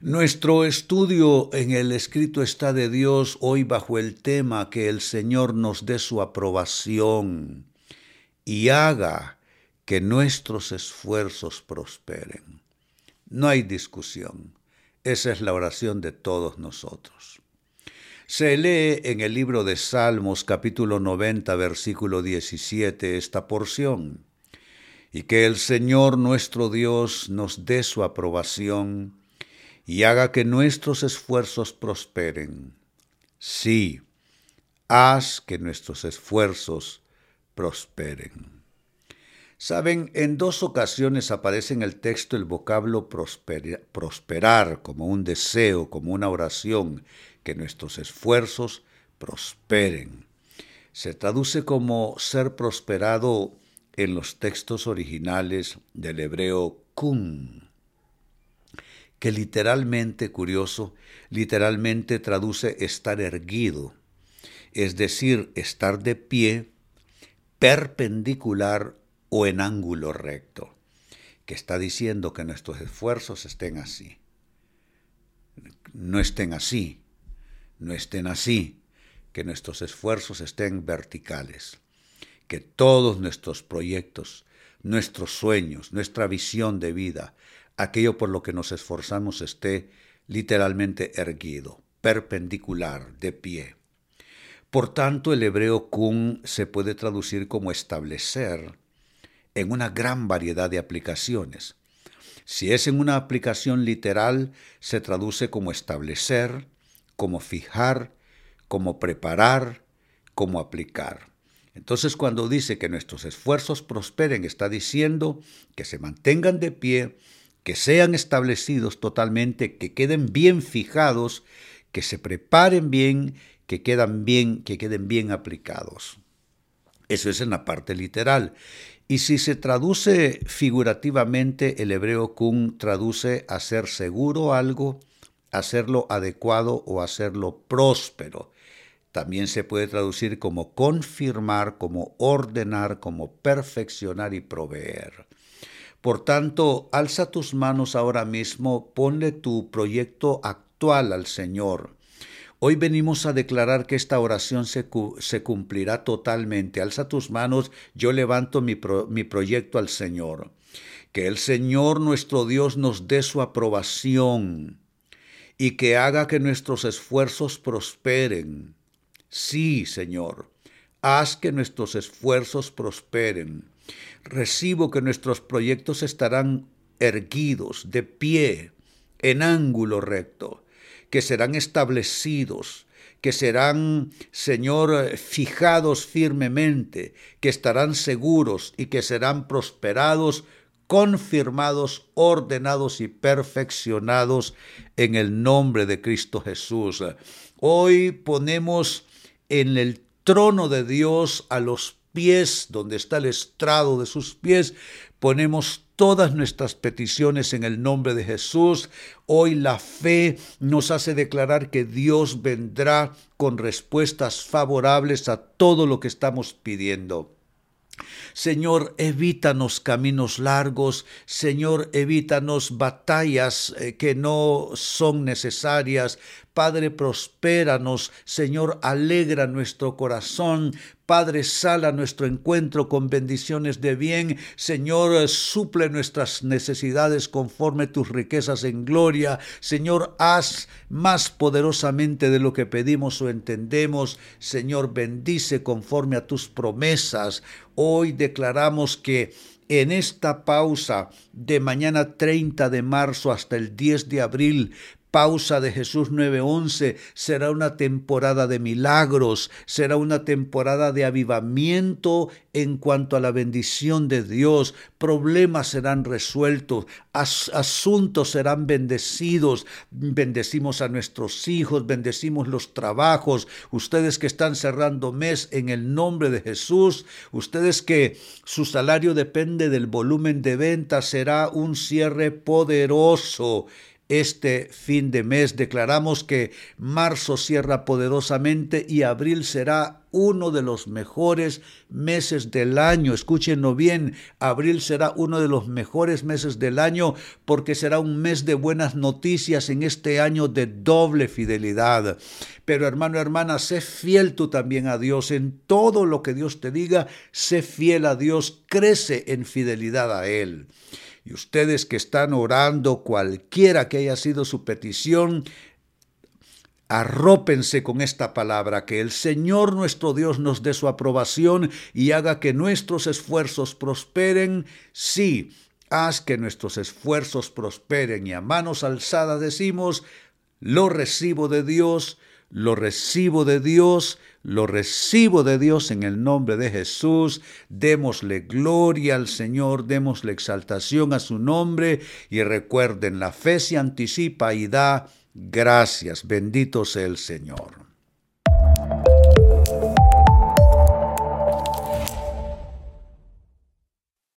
Nuestro estudio en el escrito está de Dios hoy bajo el tema que el Señor nos dé su aprobación y haga que nuestros esfuerzos prosperen. No hay discusión. Esa es la oración de todos nosotros. Se lee en el libro de Salmos capítulo 90 versículo 17 esta porción. Y que el Señor nuestro Dios nos dé su aprobación y haga que nuestros esfuerzos prosperen. Sí, haz que nuestros esfuerzos prosperen. Saben, en dos ocasiones aparece en el texto el vocablo prosperar como un deseo, como una oración, que nuestros esfuerzos prosperen. Se traduce como ser prosperado en los textos originales del hebreo kun que literalmente, curioso, literalmente traduce estar erguido, es decir, estar de pie, perpendicular o en ángulo recto, que está diciendo que nuestros esfuerzos estén así. No estén así, no estén así, que nuestros esfuerzos estén verticales, que todos nuestros proyectos, nuestros sueños, nuestra visión de vida, aquello por lo que nos esforzamos esté literalmente erguido, perpendicular, de pie. Por tanto, el hebreo kun se puede traducir como establecer en una gran variedad de aplicaciones. Si es en una aplicación literal, se traduce como establecer, como fijar, como preparar, como aplicar. Entonces cuando dice que nuestros esfuerzos prosperen, está diciendo que se mantengan de pie, que sean establecidos totalmente, que queden bien fijados, que se preparen bien, que quedan bien, que queden bien aplicados. Eso es en la parte literal. Y si se traduce figurativamente, el hebreo kun traduce hacer seguro algo, hacerlo adecuado o hacerlo próspero. También se puede traducir como confirmar, como ordenar, como perfeccionar y proveer. Por tanto, alza tus manos ahora mismo, ponle tu proyecto actual al Señor. Hoy venimos a declarar que esta oración se, cumplirá totalmente. Alza tus manos, yo levanto mi, mi proyecto al Señor. Que el Señor nuestro Dios nos dé su aprobación y que haga que nuestros esfuerzos prosperen. Sí, Señor, haz que nuestros esfuerzos prosperen. Recibo que nuestros proyectos estarán erguidos, de pie, en ángulo recto, que serán establecidos, que serán, Señor, fijados firmemente, que estarán seguros y que serán prosperados, confirmados, ordenados y perfeccionados en el nombre de Cristo Jesús. Hoy ponemos en el trono de Dios a los pies, donde está el estrado de sus pies, ponemos todas nuestras peticiones en el nombre de Jesús. Hoy la fe nos hace declarar que Dios vendrá con respuestas favorables a todo lo que estamos pidiendo. Señor, evítanos caminos largos, Señor, evítanos batallas eh, que no son necesarias. Padre, prospéranos, Señor, alegra nuestro corazón. Padre, sal a nuestro encuentro con bendiciones de bien. Señor, suple nuestras necesidades conforme tus riquezas en gloria. Señor, haz más poderosamente de lo que pedimos o entendemos. Señor, bendice conforme a tus promesas. Hoy declaramos que en esta pausa de mañana 30 de marzo hasta el 10 de abril pausa de Jesús 9:11 será una temporada de milagros, será una temporada de avivamiento en cuanto a la bendición de Dios, problemas serán resueltos, asuntos serán bendecidos, bendecimos a nuestros hijos, bendecimos los trabajos, ustedes que están cerrando mes en el nombre de Jesús, ustedes que su salario depende del volumen de venta, será un cierre poderoso este fin de mes. Declaramos que marzo cierra poderosamente y abril será uno de los mejores meses del año. Escúchenlo bien, abril será uno de los mejores meses del año porque será un mes de buenas noticias en este año de doble fidelidad. Pero hermano, hermana, sé fiel tú también a Dios en todo lo que Dios te diga, sé fiel a Dios, crece en fidelidad a Él. Y ustedes que están orando, cualquiera que haya sido su petición, arrópense con esta palabra, que el Señor nuestro Dios nos dé su aprobación y haga que nuestros esfuerzos prosperen. Sí, haz que nuestros esfuerzos prosperen y a manos alzadas decimos, lo recibo de Dios, lo recibo de Dios, lo recibo de Dios en el nombre de Jesús. Démosle gloria al Señor, démosle exaltación a su nombre y recuerden, la fe se anticipa y da gracias. Bendito sea el Señor.